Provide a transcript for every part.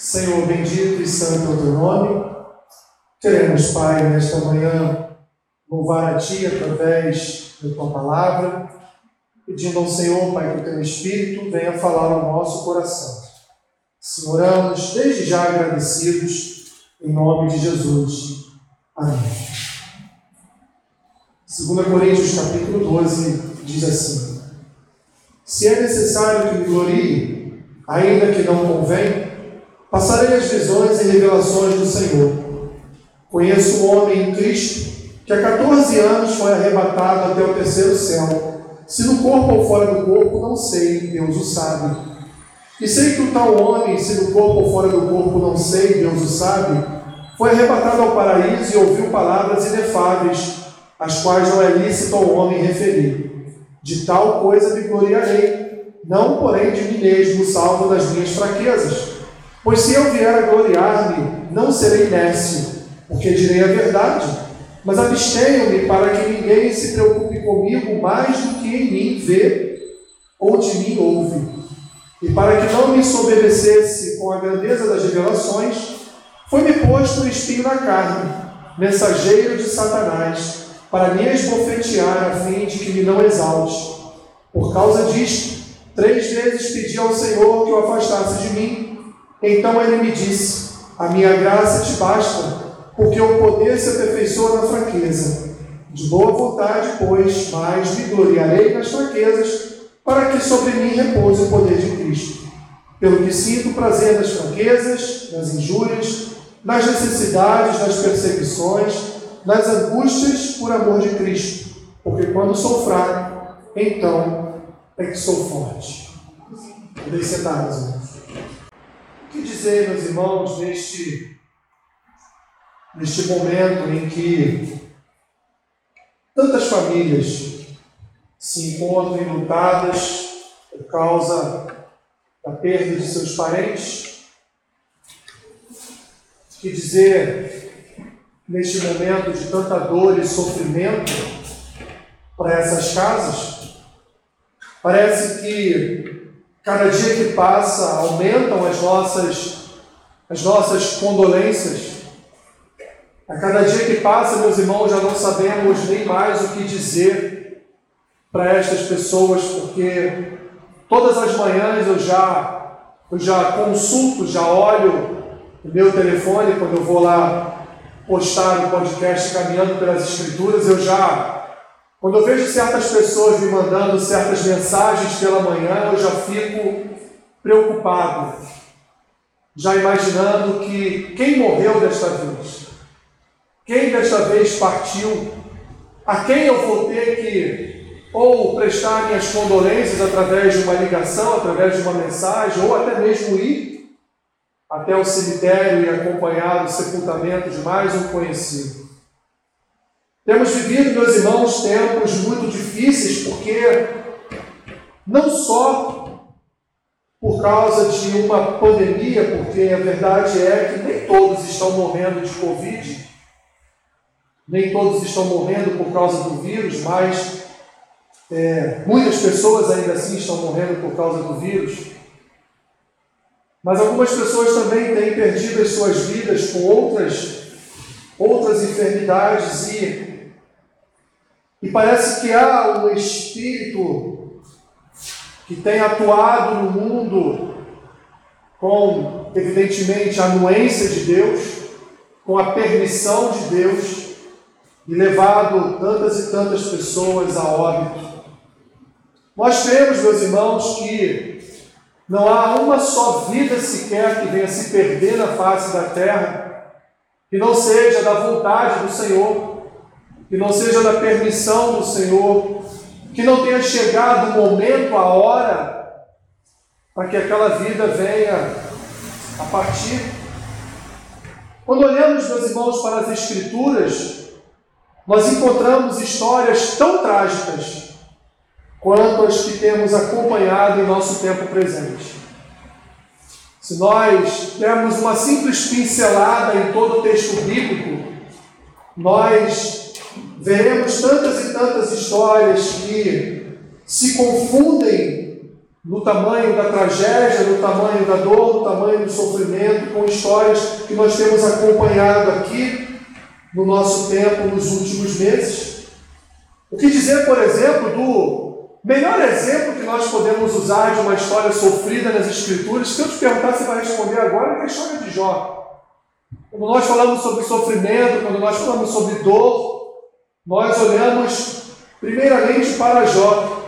Senhor bendito e santo é o teu nome. Queremos, Pai, nesta manhã, louvar a Ti através da Tua palavra, pedindo ao Senhor, Pai, que o Teu Espírito venha falar ao nosso coração. Senhoramos, desde já agradecidos, em nome de Jesus. Amém. 2 Coríntios capítulo 12 diz assim: Se é necessário que me glorie, ainda que não convém, Passarei as visões e revelações do Senhor. Conheço um homem em Cristo que há 14 anos foi arrebatado até o terceiro céu. Se no corpo ou fora do corpo, não sei, Deus o sabe. E sei que o tal homem, se no corpo ou fora do corpo, não sei, Deus o sabe, foi arrebatado ao paraíso e ouviu palavras inefáveis, as quais não é lícito ao homem referir. De tal coisa me gloriarei, não porém de mim mesmo, salvo das minhas fraquezas. Pois se eu vier a gloriar-me, não serei nécio, porque direi a verdade, mas abstenho-me para que ninguém se preocupe comigo mais do que em mim vê ou de mim ouve. E para que não me soberbecesse com a grandeza das revelações, foi-me posto um espinho na carne, mensageiro de Satanás, para me esbofetear a fim de que me não exalte. Por causa disto, três vezes pedi ao Senhor que o afastasse de mim, então ele me disse: A minha graça te basta, porque o poder se aperfeiçoa na fraqueza. De boa vontade, pois, mais me gloriarei nas fraquezas, para que sobre mim repouse o poder de Cristo. Pelo que sinto prazer nas fraquezas, nas injúrias, nas necessidades, nas perseguições, nas angústias por amor de Cristo. Porque quando sou fraco, então é que sou forte. Podem sentar, irmãos que dizer, meus irmãos, neste, neste momento em que tantas famílias se encontram lutadas por causa da perda de seus parentes? Que dizer neste momento de tanta dor e sofrimento para essas casas? Parece que Cada dia que passa, aumentam as nossas, as nossas condolências. A cada dia que passa, meus irmãos, já não sabemos nem mais o que dizer para estas pessoas, porque todas as manhãs eu já, eu já consulto, já olho o meu telefone quando eu vou lá postar o podcast Caminhando pelas Escrituras, eu já quando eu vejo certas pessoas me mandando certas mensagens pela manhã, eu já fico preocupado, já imaginando que quem morreu desta vez, quem desta vez partiu, a quem eu vou ter que ou prestar minhas condolências através de uma ligação, através de uma mensagem, ou até mesmo ir até o cemitério e acompanhar o sepultamento de mais um conhecido. Temos vivido, meus irmãos, tempos muito difíceis, porque não só por causa de uma pandemia, porque a verdade é que nem todos estão morrendo de Covid, nem todos estão morrendo por causa do vírus, mas é, muitas pessoas ainda assim estão morrendo por causa do vírus. Mas algumas pessoas também têm perdido as suas vidas com outras, outras enfermidades e e parece que há um espírito que tem atuado no mundo com, evidentemente, a anuência de Deus, com a permissão de Deus, e levado tantas e tantas pessoas a óbito. Nós temos, meus irmãos, que não há uma só vida sequer que venha se perder na face da terra, que não seja da vontade do Senhor que não seja da permissão do Senhor, que não tenha chegado o momento, a hora, para que aquela vida venha a partir. Quando olhamos, meus irmãos, para as Escrituras, nós encontramos histórias tão trágicas quanto as que temos acompanhado em nosso tempo presente. Se nós dermos uma simples pincelada em todo o texto bíblico, nós veremos tantas e tantas histórias que se confundem no tamanho da tragédia, no tamanho da dor, no tamanho do sofrimento, com histórias que nós temos acompanhado aqui no nosso tempo nos últimos meses. O que dizer, por exemplo, do melhor exemplo que nós podemos usar de uma história sofrida nas Escrituras? Se eu te perguntar, você vai responder agora, é a história de Jó. Quando nós falamos sobre sofrimento, quando nós falamos sobre dor, nós olhamos primeiramente para Jó.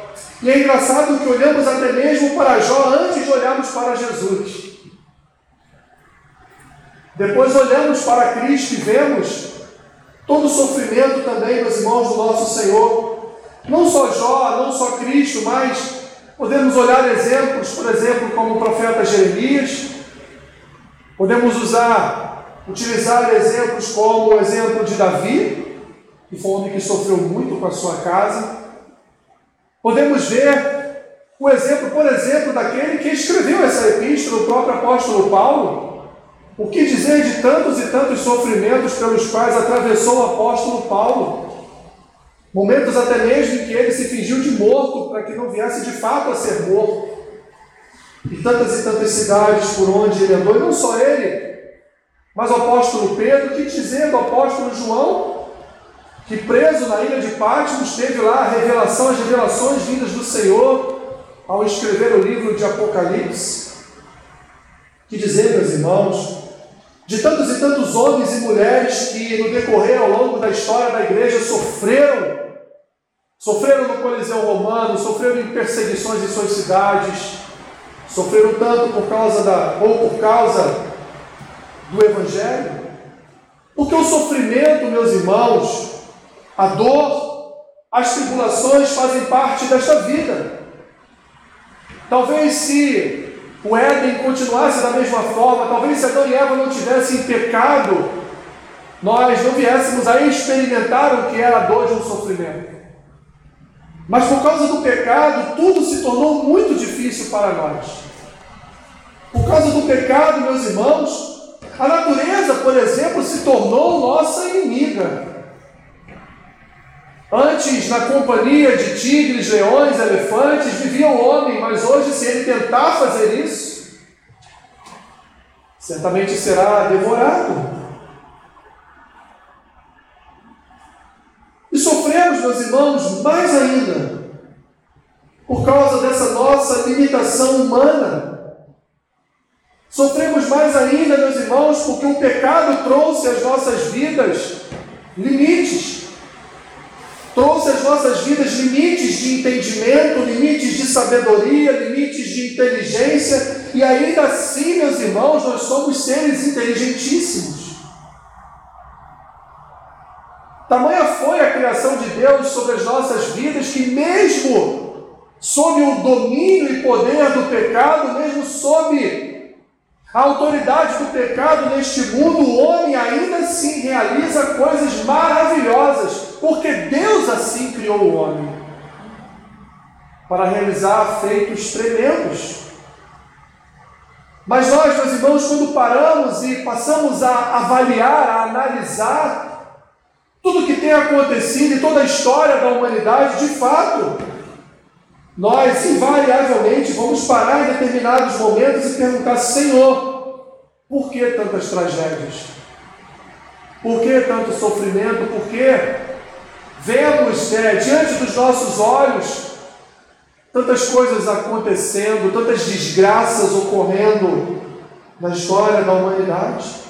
E é engraçado que olhamos até mesmo para Jó antes de olharmos para Jesus. Depois olhamos para Cristo e vemos todo o sofrimento também, meus irmãos, do nosso Senhor. Não só Jó, não só Cristo, mas podemos olhar exemplos, por exemplo, como o profeta Jeremias. Podemos usar, utilizar exemplos como o exemplo de Davi, que foi um homem que sofreu muito com a sua casa. Podemos ver o exemplo, por exemplo, daquele que escreveu essa epístola, o próprio apóstolo Paulo. O que dizer de tantos e tantos sofrimentos pelos quais atravessou o apóstolo Paulo? Momentos até mesmo em que ele se fingiu de morto para que não viesse de fato a ser morto. E tantas e tantas cidades por onde ele andou, e não só ele, mas o apóstolo Pedro, que dizer do apóstolo João, que preso na ilha de Patmos teve lá a revelação, as revelações vindas do Senhor ao escrever o livro de Apocalipse. Que dizer, meus irmãos, de tantos e tantos homens e mulheres que no decorrer ao longo da história da igreja sofreram, sofreram no Coliseu Romano, sofreram em perseguições em suas cidades, sofreram tanto por causa da ou por causa do evangelho. Porque o sofrimento, meus irmãos, a dor, as tribulações fazem parte desta vida. Talvez se o Éden continuasse da mesma forma, talvez se Adão e Eva não tivessem pecado, nós não viéssemos a experimentar o que era a dor de um sofrimento. Mas por causa do pecado, tudo se tornou muito difícil para nós. Por causa do pecado, meus irmãos, a natureza, por exemplo, se tornou nossa inimiga. Antes, na companhia de tigres, leões, elefantes, vivia o homem, mas hoje, se ele tentar fazer isso, certamente será devorado. E sofremos, meus irmãos, mais ainda, por causa dessa nossa limitação humana. Sofremos mais ainda, meus irmãos, porque o pecado trouxe às nossas vidas limites trouxe às nossas vidas limites de entendimento, limites de sabedoria, limites de inteligência, e ainda assim, meus irmãos, nós somos seres inteligentíssimos. Tamanha foi a criação de Deus sobre as nossas vidas que, mesmo sob o domínio e poder do pecado, mesmo sob a autoridade do pecado neste mundo, o homem ainda assim realiza coisas maravilhosas, porque Deus assim criou o homem para realizar feitos tremendos. Mas nós, meus irmãos, quando paramos e passamos a avaliar, a analisar tudo que tem acontecido e toda a história da humanidade, de fato, nós invariavelmente vamos parar em determinados momentos e perguntar: Senhor, por que tantas tragédias? Por que tanto sofrimento? Por que vemos é, diante dos nossos olhos tantas coisas acontecendo, tantas desgraças ocorrendo na história da humanidade?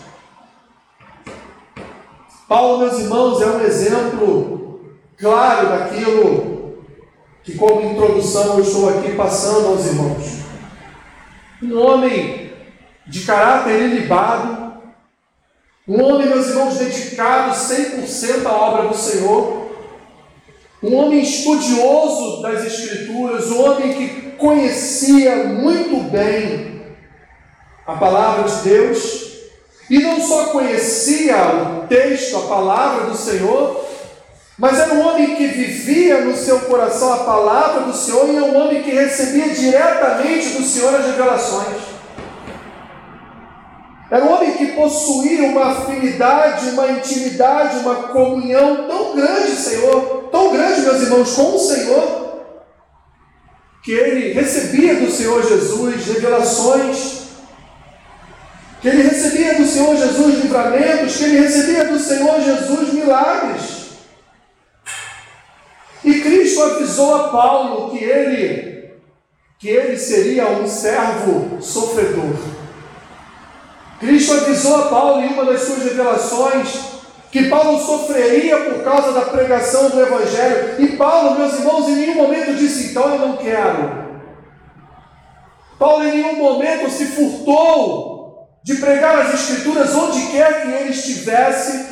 Paulo, meus irmãos, é um exemplo claro daquilo que, como introdução, eu estou aqui passando aos irmãos. Um homem de caráter ilibado, um homem, meus irmãos, dedicado 100% à obra do Senhor, um homem estudioso das Escrituras, um homem que conhecia muito bem a palavra de Deus, e não só conhecia o texto, a palavra do Senhor, mas era um homem que vivia no seu coração a palavra do Senhor e é um homem que recebia diretamente do Senhor as revelações. Era um homem que possuía uma afinidade, uma intimidade, uma comunhão tão grande, Senhor, tão grande, meus irmãos, com o Senhor, que ele recebia do Senhor Jesus revelações, que ele recebia do Senhor Jesus livramentos, que ele recebia do Senhor Jesus milagres. E Cristo avisou a Paulo que ele que ele seria um servo sofredor. Cristo avisou a Paulo em uma das suas revelações que Paulo sofreria por causa da pregação do Evangelho. E Paulo, meus irmãos, em nenhum momento disse: então eu não quero. Paulo em nenhum momento se furtou de pregar as Escrituras onde quer que ele estivesse,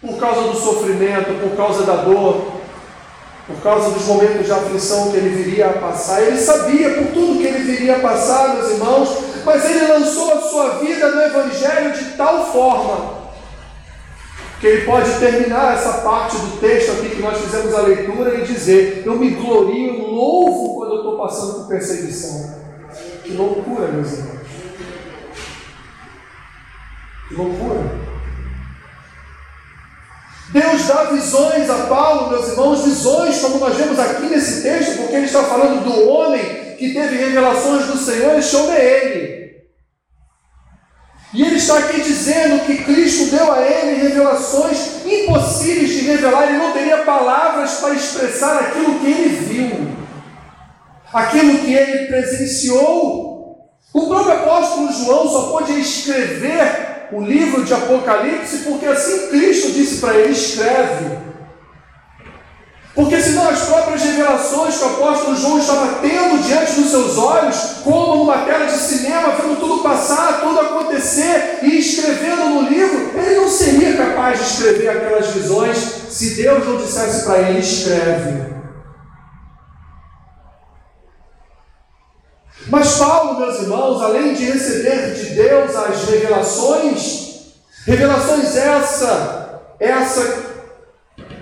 por causa do sofrimento, por causa da dor, por causa dos momentos de aflição que ele viria a passar. Ele sabia por tudo que ele viria a passar, meus irmãos, mas ele lançou a sua vida no Evangelho de tal forma que ele pode terminar essa parte do texto aqui que nós fizemos a leitura e dizer: Eu me glorio, louvo quando eu estou passando por perseguição. Que loucura, meus irmãos. Que loucura. Deus dá visões a Paulo, meus irmãos, visões, como nós vemos aqui nesse texto, porque ele está falando do homem que teve revelações do Senhor, e chama ele. E ele está aqui dizendo que Cristo deu a ele revelações impossíveis de revelar, ele não teria palavras para expressar aquilo que ele viu, aquilo que ele presenciou. O próprio apóstolo João só pôde escrever o livro de Apocalipse porque assim Cristo disse para ele: escreve. Porque senão as próprias revelações que o apóstolo João estava tendo diante dos seus olhos, como numa tela de cinema, vendo tudo passar, tudo acontecer e escrevendo no livro, ele não seria capaz de escrever aquelas visões se Deus não dissesse para ele: escreve. Mas Paulo, meus irmãos, além de receber de Deus as revelações, revelações essa, essa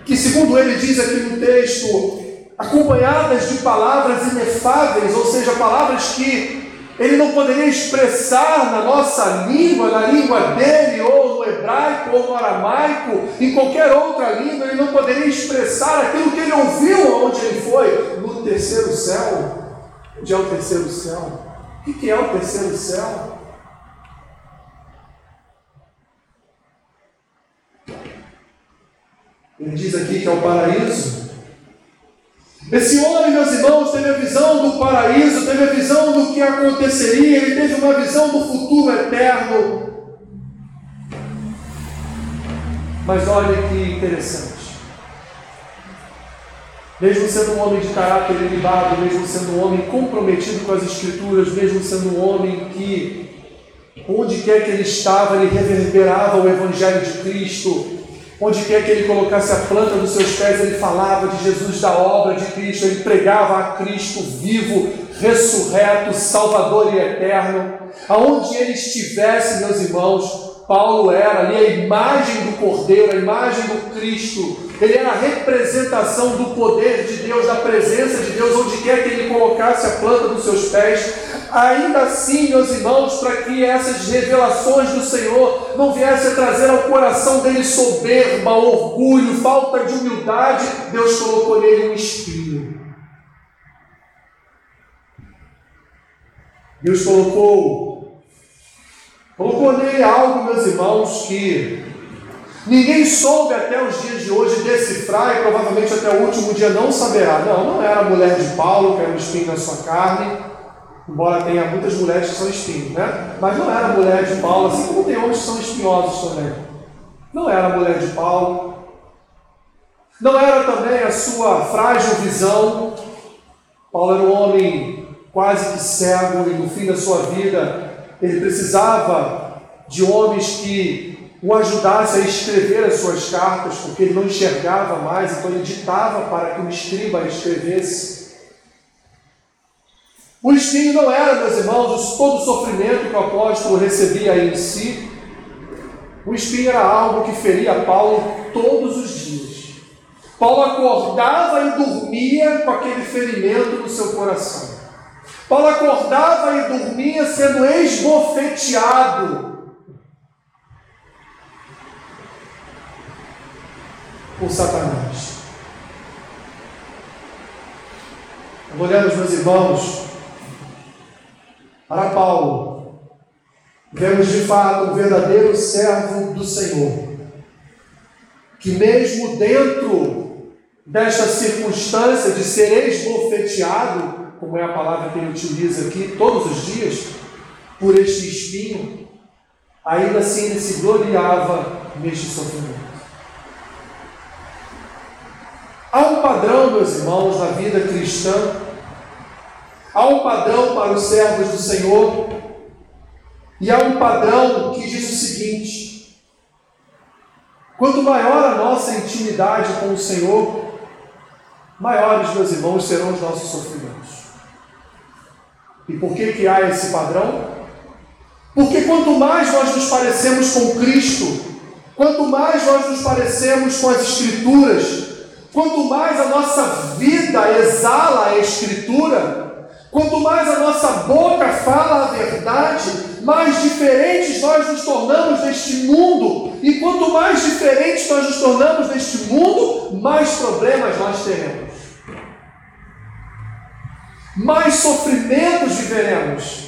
que, segundo ele diz aqui no texto, acompanhadas de palavras inefáveis, ou seja, palavras que ele não poderia expressar na nossa língua, na língua dele, ou no hebraico, ou no aramaico, em qualquer outra língua, ele não poderia expressar aquilo que ele ouviu onde ele foi, no terceiro céu. Onde é o terceiro céu? O que é o terceiro céu? Ele diz aqui que é o paraíso. Esse homem, meus irmãos, teve a visão do paraíso, teve a visão do que aconteceria, ele teve uma visão do futuro eterno. Mas olha que interessante. Mesmo sendo um homem de caráter elevado, mesmo sendo um homem comprometido com as Escrituras, mesmo sendo um homem que, onde quer que ele estava, ele reverberava o Evangelho de Cristo, Onde quer que ele colocasse a planta dos seus pés, ele falava de Jesus, da obra de Cristo, ele pregava a Cristo vivo, ressurreto, salvador e eterno. Aonde ele estivesse, meus irmãos, Paulo era ali a imagem do Cordeiro, a imagem do Cristo. Ele era a representação do poder de Deus, da presença de Deus, onde quer que ele colocasse a planta dos seus pés. Ainda assim, meus irmãos, para que essas revelações do Senhor não viessem a trazer ao coração dele soberba, orgulho, falta de humildade, Deus colocou nele um espinho. Deus colocou, colocou nele algo, meus irmãos, que ninguém soube até os dias de hoje decifrar e provavelmente até o último dia não saberá. Não, não era a mulher de Paulo, que era um espinho na sua carne embora tenha muitas mulheres que são espinhos, né? Mas não era a mulher de Paulo, assim como tem homens que são espinhosos também. Não era a mulher de Paulo. Não era também a sua frágil visão. Paulo era um homem quase que cego e no fim da sua vida ele precisava de homens que o ajudassem a escrever as suas cartas, porque ele não enxergava mais, então ele ditava para que o escriba escrevesse. O espinho não era, meus irmãos, todo o sofrimento que o apóstolo recebia em si. O espinho era algo que feria Paulo todos os dias. Paulo acordava e dormia com aquele ferimento no seu coração. Paulo acordava e dormia sendo esbofeteado por Satanás. olhando meus irmãos para Paulo, vemos de fato um verdadeiro servo do Senhor, que mesmo dentro desta circunstância de ser esbofeteado, como é a palavra que ele utiliza aqui todos os dias, por este espinho, ainda assim ele se gloriava neste sofrimento. Há um padrão, meus irmãos, na vida cristã. Há um padrão para os servos do Senhor. E há um padrão que diz o seguinte: quanto maior a nossa intimidade com o Senhor, maiores, meus irmãos, serão os nossos sofrimentos. E por que, que há esse padrão? Porque quanto mais nós nos parecemos com Cristo, quanto mais nós nos parecemos com as Escrituras, quanto mais a nossa vida exala a Escritura, quanto mais a nossa boca fala a verdade, mais diferentes nós nos tornamos deste mundo. E quanto mais diferentes nós nos tornamos deste mundo, mais problemas nós teremos. Mais sofrimentos viveremos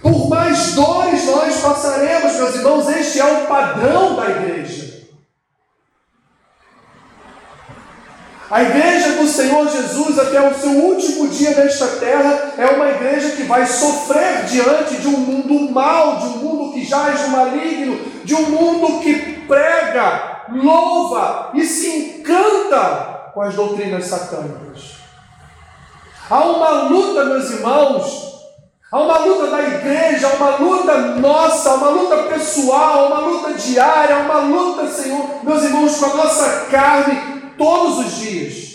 por mais dores nós passaremos, meus irmãos, este é o padrão da igreja. A igreja do Senhor Jesus, até o seu último dia nesta terra, é uma igreja que vai sofrer diante de um mundo mau, de um mundo que jaz no maligno, de um mundo que prega, louva e se encanta com as doutrinas satânicas. Há uma luta, meus irmãos, Há uma luta da igreja, há uma luta nossa, uma luta pessoal, uma luta diária, uma luta, Senhor, meus irmãos, com a nossa carne todos os dias.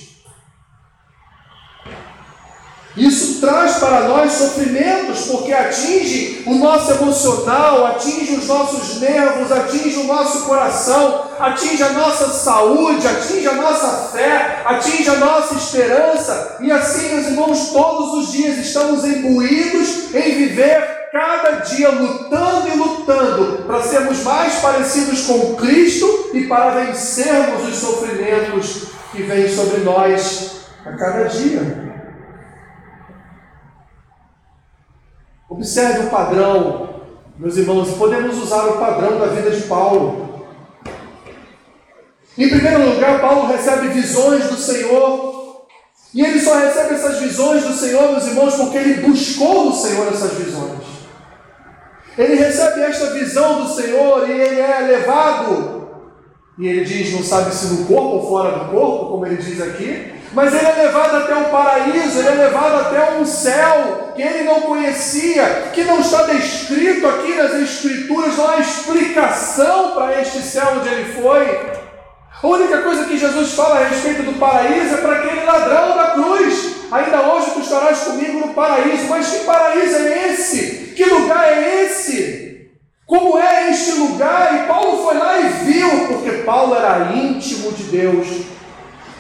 Isso traz para nós sofrimentos, porque atinge o nosso emocional, atinge os nossos nervos, atinge o nosso coração, atinge a nossa saúde, atinge a nossa fé, atinge a nossa esperança, e assim, meus irmãos, todos os dias estamos imbuídos em viver cada dia lutando e lutando para sermos mais parecidos com Cristo e para vencermos os sofrimentos que vêm sobre nós a cada dia. Observe o padrão, meus irmãos, podemos usar o padrão da vida de Paulo. Em primeiro lugar, Paulo recebe visões do Senhor, e ele só recebe essas visões do Senhor, meus irmãos, porque ele buscou do Senhor essas visões. Ele recebe esta visão do Senhor e ele é levado, e ele diz, não sabe se no corpo ou fora do corpo, como ele diz aqui, mas ele é levado até um paraíso, ele é levado até um céu que ele não conhecia, que não está descrito aqui nas Escrituras, não há explicação para este céu onde ele foi. A única coisa que Jesus fala a respeito do paraíso é para aquele ladrão da cruz. Ainda hoje tu estarás comigo no paraíso. Mas que paraíso é esse? Que lugar é esse? Como é este lugar? E Paulo foi lá e viu, porque Paulo era íntimo de Deus.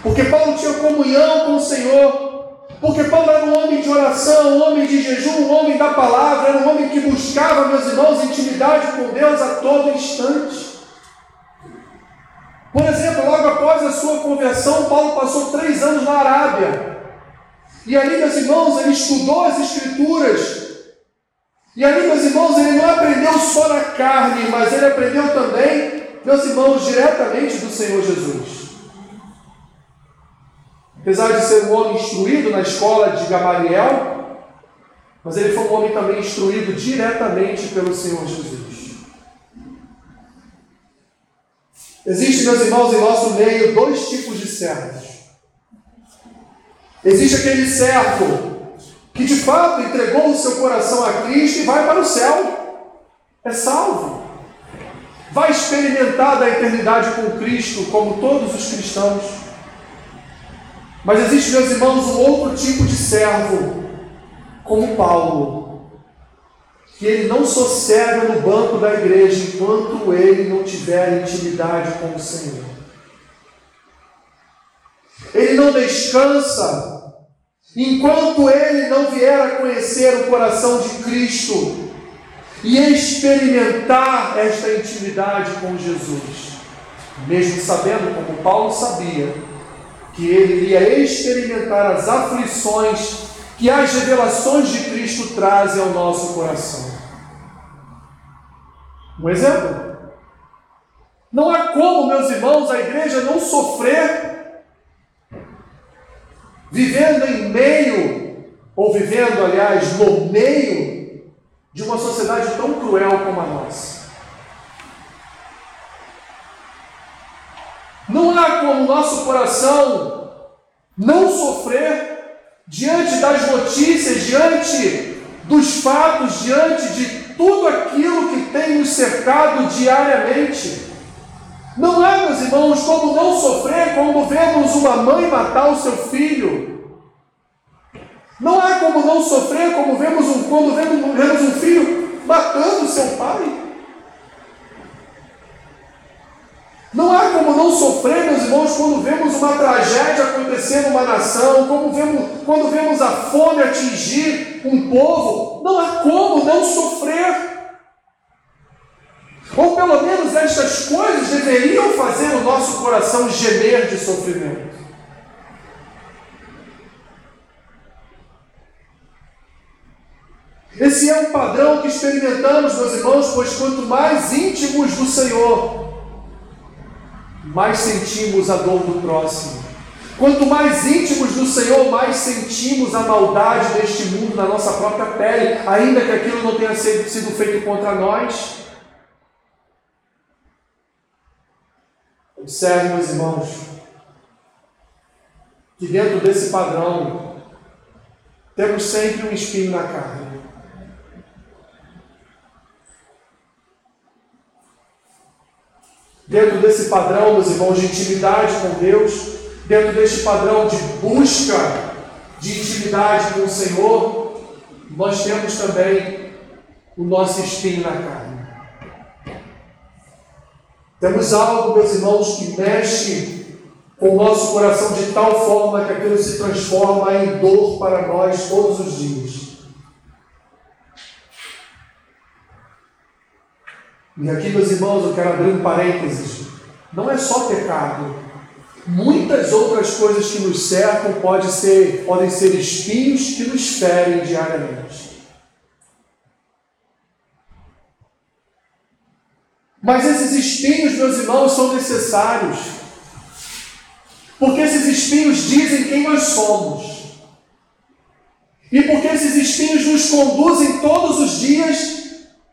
Porque Paulo tinha comunhão com o Senhor. Porque Paulo era um homem de oração, um homem de jejum, um homem da palavra, era um homem que buscava, meus irmãos, intimidade com Deus a todo instante. Por exemplo, logo após a sua conversão, Paulo passou três anos na Arábia. E ali, meus irmãos, ele estudou as Escrituras. E ali, meus irmãos, ele não aprendeu só na carne, mas ele aprendeu também, meus irmãos, diretamente do Senhor Jesus. Apesar de ser um homem instruído na escola de Gamaliel, mas ele foi um homem também instruído diretamente pelo Senhor Jesus. Existem, meus irmãos, em nosso meio dois tipos de servos. Existe aquele servo que de fato entregou o seu coração a Cristo e vai para o céu, é salvo, vai experimentar da eternidade com Cristo, como todos os cristãos. Mas existe, meus irmãos, um outro tipo de servo, como Paulo, que ele não sossega no banco da igreja enquanto ele não tiver intimidade com o Senhor. Ele não descansa enquanto ele não vier a conhecer o coração de Cristo e experimentar esta intimidade com Jesus, mesmo sabendo, como Paulo sabia, que ele iria experimentar as aflições que as revelações de Cristo trazem ao nosso coração. Um exemplo. Não há como, meus irmãos, a igreja não sofrer vivendo em ou vivendo, aliás, no meio de uma sociedade tão cruel como a nossa. Não há como nosso coração não sofrer diante das notícias, diante dos fatos, diante de tudo aquilo que tem nos cercado diariamente. Não é, meus irmãos, como não sofrer quando vemos uma mãe matar o seu filho. Não há como não sofrer como vemos um, quando vemos, um filho matando seu pai. Não há como não sofrer, meus irmãos, quando vemos uma tragédia acontecer numa nação, como vemos, quando vemos a fome atingir um povo. Não há como não sofrer. Ou pelo menos estas coisas deveriam fazer o nosso coração gemer de sofrimento. Esse é um padrão que experimentamos, meus irmãos, pois quanto mais íntimos do Senhor, mais sentimos a dor do próximo. Quanto mais íntimos do Senhor, mais sentimos a maldade deste mundo na nossa própria pele, ainda que aquilo não tenha sido feito contra nós. Observe, meus irmãos, que dentro desse padrão temos sempre um espinho na carne. Dentro desse padrão, meus irmãos, de intimidade com Deus, dentro deste padrão de busca de intimidade com o Senhor, nós temos também o nosso espinho na carne. Temos algo, meus irmãos, que mexe com o nosso coração de tal forma que aquilo se transforma em dor para nós todos os dias. E aqui, meus irmãos, eu quero abrir um parênteses. Não é só pecado. Muitas outras coisas que nos cercam podem ser, podem ser espinhos que nos ferem diariamente. Mas esses espinhos, meus irmãos, são necessários. Porque esses espinhos dizem quem nós somos. E porque esses espinhos nos conduzem todos os dias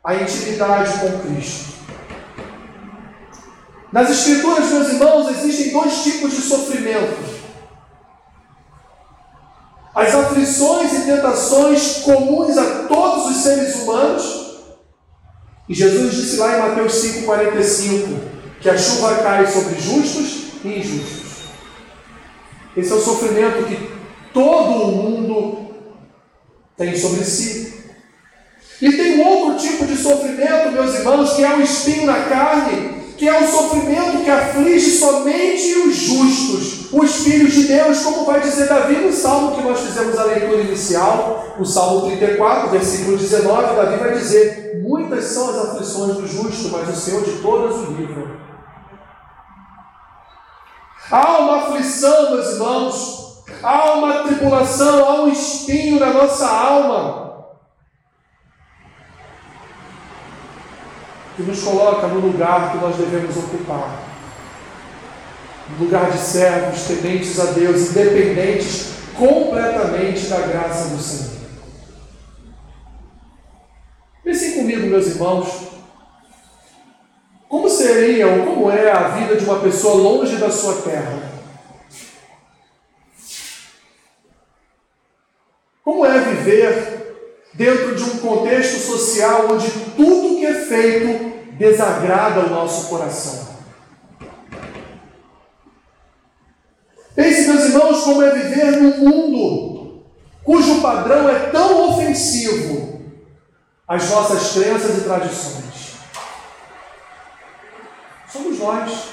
a intimidade com Cristo. Nas Escrituras, meus irmãos, existem dois tipos de sofrimento: as aflições e tentações comuns a todos os seres humanos. E Jesus disse lá em Mateus 5,45 que a chuva cai sobre justos e injustos. Esse é o sofrimento que todo o mundo tem sobre si. E tem um outro tipo de sofrimento, meus irmãos, que é o espinho na carne, que é o sofrimento que aflige somente os justos, os filhos de Deus, como vai dizer Davi no salmo que nós fizemos a leitura inicial, o salmo 34, versículo 19. Davi vai dizer: Muitas são as aflições do justo, mas o Senhor de todas o livra. Há uma aflição, meus irmãos, há uma tribulação, há um espinho na nossa alma que nos coloca no lugar que nós devemos ocupar. No lugar de servos, tementes a Deus, independentes completamente da graça do Senhor. Pensem comigo, meus irmãos, como seria ou como é a vida de uma pessoa longe da sua terra? Como é viver dentro de um contexto social onde tudo que é feito desagrada o nosso coração. Pense, meus irmãos, como é viver num mundo cujo padrão é tão ofensivo às nossas crenças e tradições. Somos nós.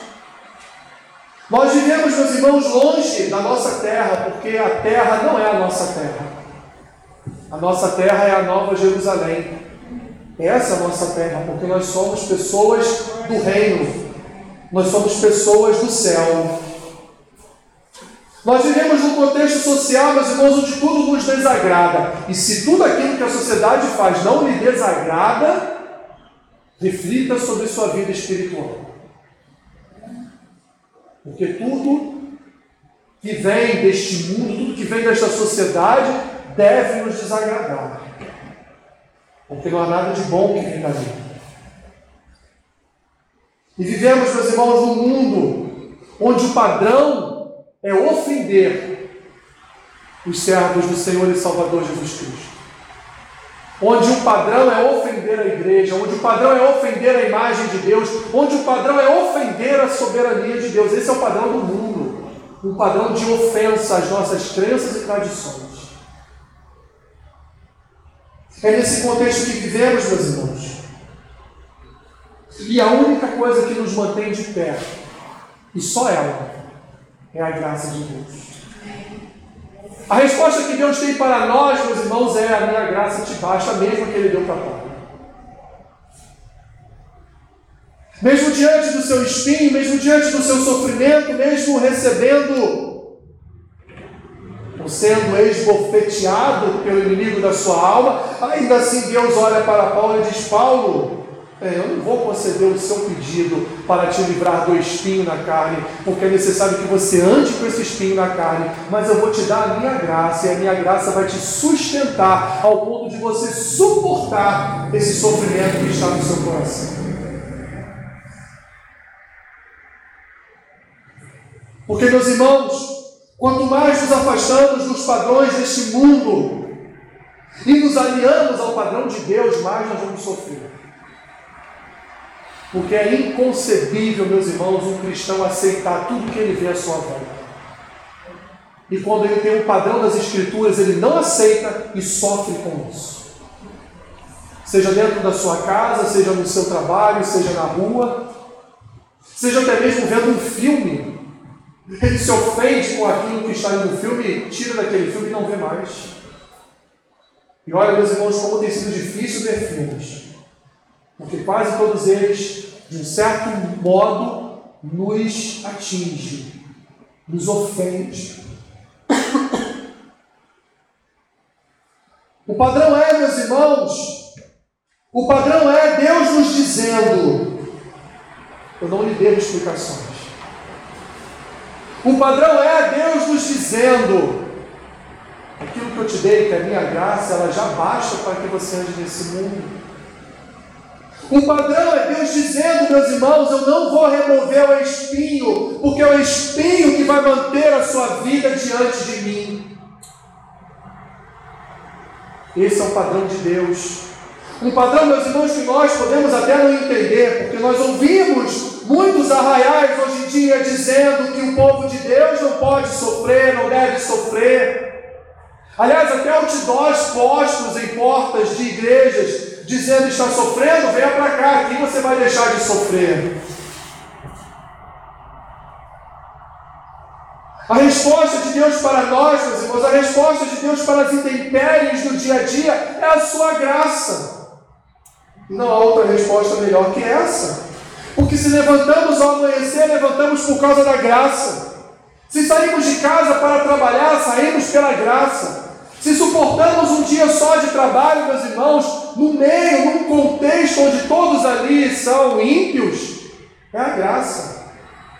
Nós vivemos, meus irmãos, longe da nossa terra, porque a terra não é a nossa terra. A nossa terra é a nova Jerusalém. Essa é nossa terra, porque nós somos pessoas do reino, nós somos pessoas do céu. Nós vivemos num contexto social, meus irmãos, onde tudo nos desagrada. E se tudo aquilo que a sociedade faz não lhe desagrada, reflita sobre sua vida espiritual. Porque tudo que vem deste mundo, tudo que vem desta sociedade, deve nos desagradar. Porque não há nada de bom que vem dali. E vivemos, meus irmãos, num mundo onde o padrão é ofender os servos do Senhor e Salvador Jesus Cristo. Onde o padrão é ofender a igreja, onde o padrão é ofender a imagem de Deus, onde o padrão é ofender a soberania de Deus. Esse é o padrão do mundo. Um padrão de ofensa às nossas crenças e tradições. É nesse contexto que vivemos, meus irmãos. E a única coisa que nos mantém de pé, e só ela, é a graça de Deus. A resposta que Deus tem para nós, meus irmãos, é a minha graça te basta, mesmo que Ele deu para Paulo. Mesmo diante do seu espinho, mesmo diante do seu sofrimento, mesmo recebendo sendo esbofeteado pelo inimigo da sua alma, ainda assim Deus olha para Paulo e diz: Paulo, é, eu não vou conceder o seu pedido para te livrar do espinho na carne, porque é necessário que você ande com esse espinho na carne, mas eu vou te dar a minha graça, e a minha graça vai te sustentar ao ponto de você suportar esse sofrimento que está no seu coração. Porque, meus irmãos, Quanto mais nos afastamos dos padrões deste mundo e nos alinhamos ao padrão de Deus, mais nós vamos sofrer. Porque é inconcebível, meus irmãos, um cristão aceitar tudo que ele vê à sua volta. E quando ele tem um padrão das Escrituras, ele não aceita e sofre com isso. Seja dentro da sua casa, seja no seu trabalho, seja na rua, seja até mesmo vendo um filme ele se ofende com aquilo que está no filme, tira daquele filme e não vê mais. E olha, meus irmãos, como tem sido difícil ver filmes. Porque quase todos eles, de um certo modo, nos atinge, nos ofende. O padrão é, meus irmãos, o padrão é Deus nos dizendo: eu não lhe devo explicações. O padrão é Deus nos dizendo: aquilo que eu te dei, que é a minha graça, ela já basta para que você ande nesse mundo. O padrão é Deus dizendo, meus irmãos, eu não vou remover o espinho, porque é o espinho que vai manter a sua vida diante de mim. Esse é o padrão de Deus. Um padrão, meus irmãos, que nós podemos até não entender, porque nós ouvimos muitos arraiais hoje em dia dizendo que o povo de Deus não pode sofrer, não deve sofrer. Aliás, até outdoors postos em portas de igrejas dizendo está sofrendo, venha para cá, aqui você vai deixar de sofrer. A resposta de Deus para nós, meus irmãos, a resposta de Deus para as intempéries do dia a dia é a sua graça. Não há outra resposta melhor que essa. Porque se levantamos ao amanhecer, levantamos por causa da graça. Se saímos de casa para trabalhar, saímos pela graça. Se suportamos um dia só de trabalho, meus irmãos, no meio, num contexto onde todos ali são ímpios, é a graça.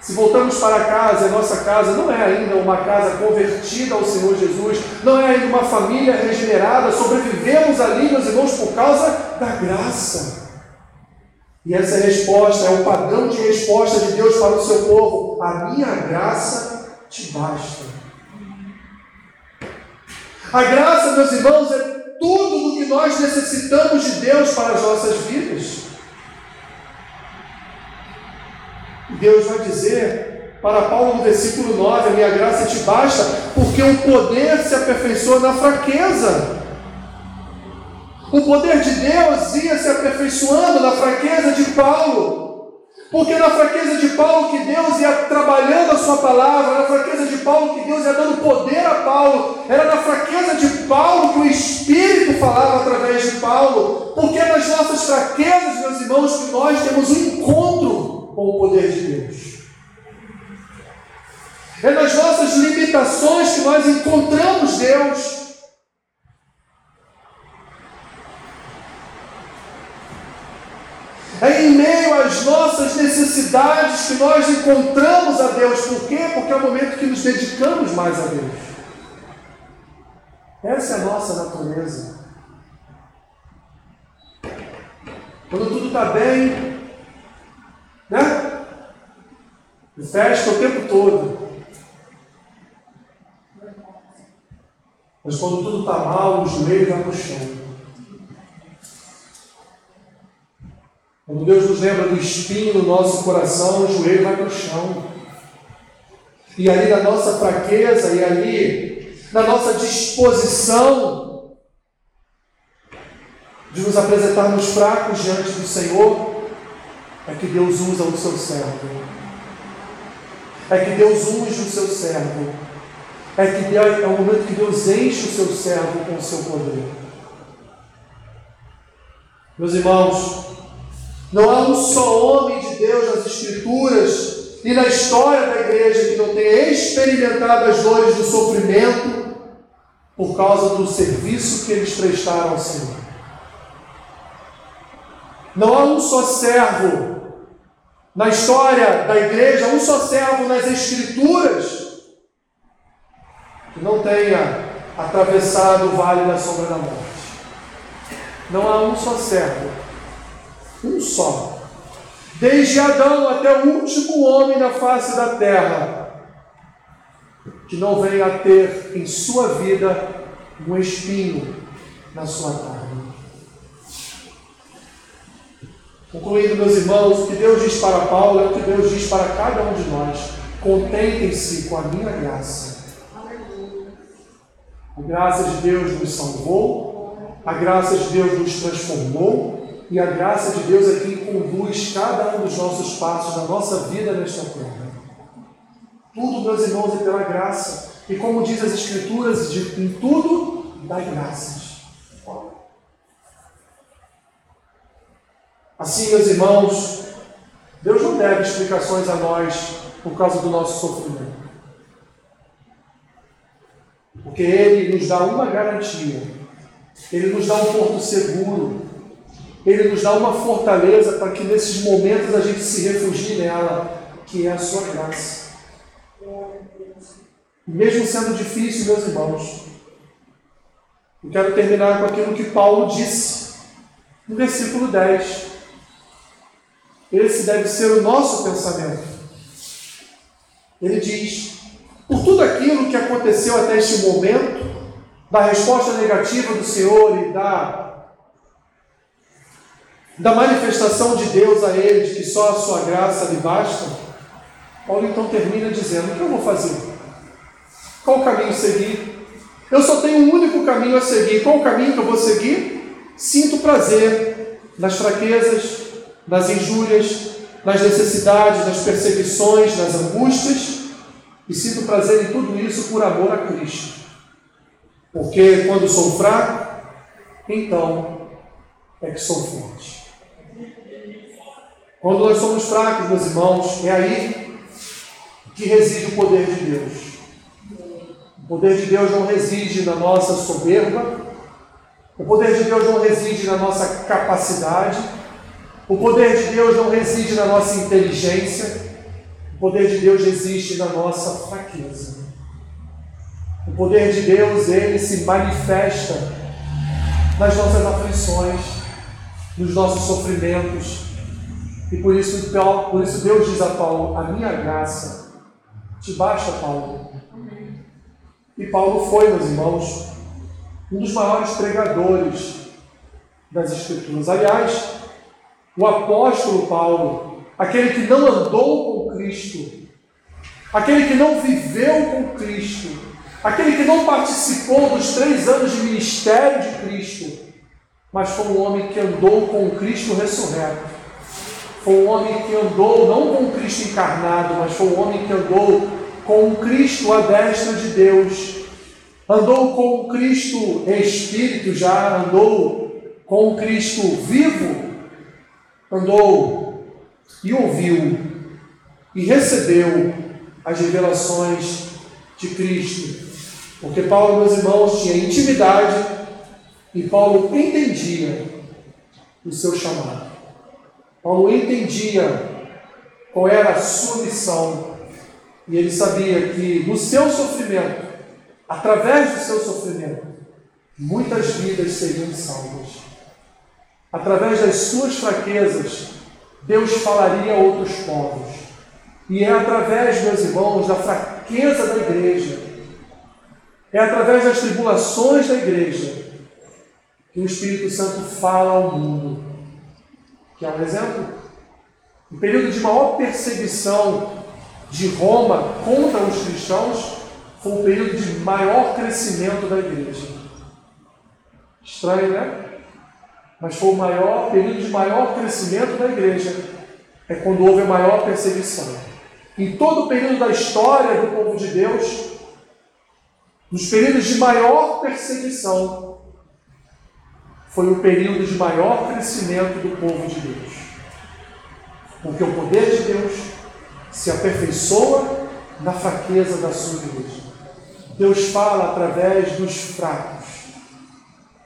Se voltamos para casa, a nossa casa não é ainda uma casa convertida ao Senhor Jesus, não é ainda uma família regenerada, sobrevivemos ali, meus irmãos, por causa da graça. E essa resposta é o padrão de resposta de Deus para o seu povo: a minha graça te basta. A graça, meus irmãos, é tudo o que nós necessitamos de Deus para as nossas vidas. Deus vai dizer para Paulo no versículo 9: A minha graça te basta, porque o poder se aperfeiçoa na fraqueza. O poder de Deus ia se aperfeiçoando na fraqueza Paulo. Porque na fraqueza de Paulo que Deus ia trabalhando a sua palavra, na fraqueza de Paulo que Deus ia dando poder a Paulo, era na fraqueza de Paulo que o Espírito falava através de Paulo. Porque é nas nossas fraquezas, meus irmãos, que nós temos um encontro com o poder de Deus. É nas nossas limitações que nós encontramos Deus. É em meio às nossas necessidades que nós encontramos a Deus. Por quê? Porque é o momento que nos dedicamos mais a Deus. Essa é a nossa natureza. Quando tudo está bem, né? Festa o tempo todo. Mas quando tudo está mal, o joelho vai no chão. Quando Deus nos lembra do espinho no nosso coração, o joelho vai para o chão. E ali na nossa fraqueza, e ali na nossa disposição de nos apresentarmos fracos diante do Senhor, é que Deus usa o seu servo. É que Deus unge o seu servo. É que é o momento que Deus enche o seu servo com o seu poder. Meus irmãos, não há um só homem de Deus nas Escrituras e na história da igreja que não tenha experimentado as dores do sofrimento por causa do serviço que eles prestaram ao Senhor. Não há um só servo na história da igreja, um só servo nas Escrituras que não tenha atravessado o vale da sombra da morte. Não há um só servo um só. Desde Adão até o último homem na face da terra, que não venha a ter em sua vida um espinho na sua carne. Concluindo, meus irmãos, o que Deus diz para Paulo é o que Deus diz para cada um de nós. Contentem-se com a minha graça. A graça de Deus nos salvou, a graça de Deus nos transformou, e a graça de Deus é quem conduz cada um dos nossos passos da nossa vida nesta terra. Tudo, meus irmãos, é pela graça. E como diz as Escrituras, de, em tudo dá graças. Assim, meus irmãos, Deus não deve explicações a nós por causa do nosso sofrimento. Porque Ele nos dá uma garantia, Ele nos dá um porto seguro, ele nos dá uma fortaleza para que nesses momentos a gente se refugie nela, que é a sua graça. Mesmo sendo difícil, meus irmãos, eu quero terminar com aquilo que Paulo disse no versículo 10. Esse deve ser o nosso pensamento. Ele diz: por tudo aquilo que aconteceu até este momento, da resposta negativa do Senhor e da da manifestação de Deus a ele, de que só a sua graça lhe basta, Paulo então termina dizendo: O que eu vou fazer? Qual o caminho seguir? Eu só tenho um único caminho a seguir. Qual o caminho que eu vou seguir? Sinto prazer nas fraquezas, nas injúrias, nas necessidades, nas perseguições, nas angústias, e sinto prazer em tudo isso por amor a Cristo. Porque quando sou fraco, então é que sou forte. Quando nós somos fracos, meus irmãos, é aí que reside o poder de Deus. O poder de Deus não reside na nossa soberba, o poder de Deus não reside na nossa capacidade, o poder de Deus não reside na nossa inteligência, o poder de Deus reside na nossa fraqueza. O poder de Deus, ele se manifesta nas nossas aflições, nos nossos sofrimentos, e por isso, por isso Deus diz a Paulo: A minha graça te basta, Paulo. E Paulo foi, meus irmãos, um dos maiores pregadores das Escrituras. Aliás, o apóstolo Paulo, aquele que não andou com Cristo, aquele que não viveu com Cristo, aquele que não participou dos três anos de ministério de Cristo, mas foi um homem que andou com Cristo ressurreto foi um homem que andou não com Cristo encarnado, mas foi um homem que andou com Cristo à destra de Deus. Andou com Cristo espírito já, andou com Cristo vivo, andou e ouviu e recebeu as revelações de Cristo. Porque Paulo, meus irmãos, tinha intimidade e Paulo entendia o seu chamado. Paulo entendia qual era a sua missão e ele sabia que no seu sofrimento, através do seu sofrimento, muitas vidas seriam salvas. Através das suas fraquezas, Deus falaria a outros povos. E é através, meus irmãos, da fraqueza da igreja, é através das tribulações da igreja, que o Espírito Santo fala ao mundo. Que é um exemplo? O período de maior perseguição de Roma contra os cristãos foi o período de maior crescimento da igreja. Estranho, né? Mas foi o maior período de maior crescimento da igreja. É quando houve a maior perseguição. Em todo o período da história do povo de Deus, nos períodos de maior perseguição, foi o período de maior crescimento do povo de Deus. Porque o poder de Deus se aperfeiçoa na fraqueza da sua igreja. Deus fala através dos fracos.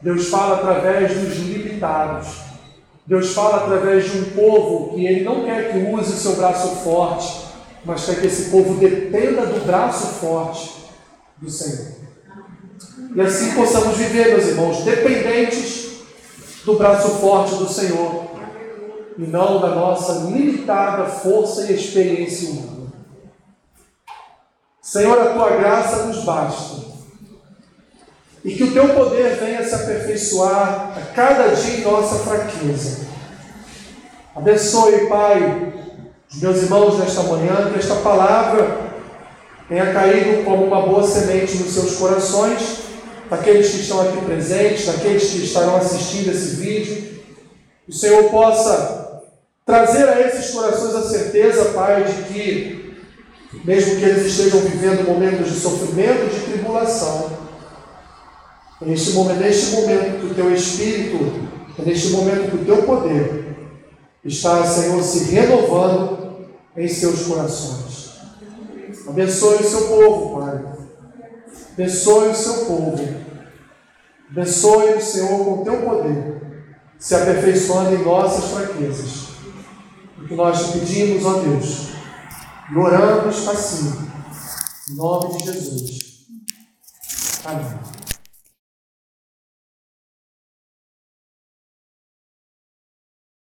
Deus fala através dos limitados. Deus fala através de um povo que ele não quer que use o seu braço forte, mas quer que esse povo dependa do braço forte do Senhor. E assim possamos viver, meus irmãos, dependentes do braço forte do Senhor e não da nossa limitada força e experiência humana. Senhor, a tua graça nos basta. E que o teu poder venha se aperfeiçoar a cada dia em nossa fraqueza. Abençoe, Pai, os meus irmãos nesta manhã, que esta palavra tenha caído como uma boa semente nos seus corações, daqueles que estão aqui presentes, daqueles que estarão assistindo esse vídeo. O Senhor possa trazer a esses corações a certeza, Pai, de que mesmo que eles estejam vivendo momentos de sofrimento, de tribulação, neste momento, neste momento que o teu Espírito, neste momento que o teu poder está, Senhor, se renovando em seus corações. Abençoe o seu povo, Pai. Abençoe o seu povo. Abençoe o Senhor com o teu poder, se aperfeiçoando em nossas fraquezas. O que nós te pedimos, ó Deus e oramos assim, em nome de Jesus. Amém.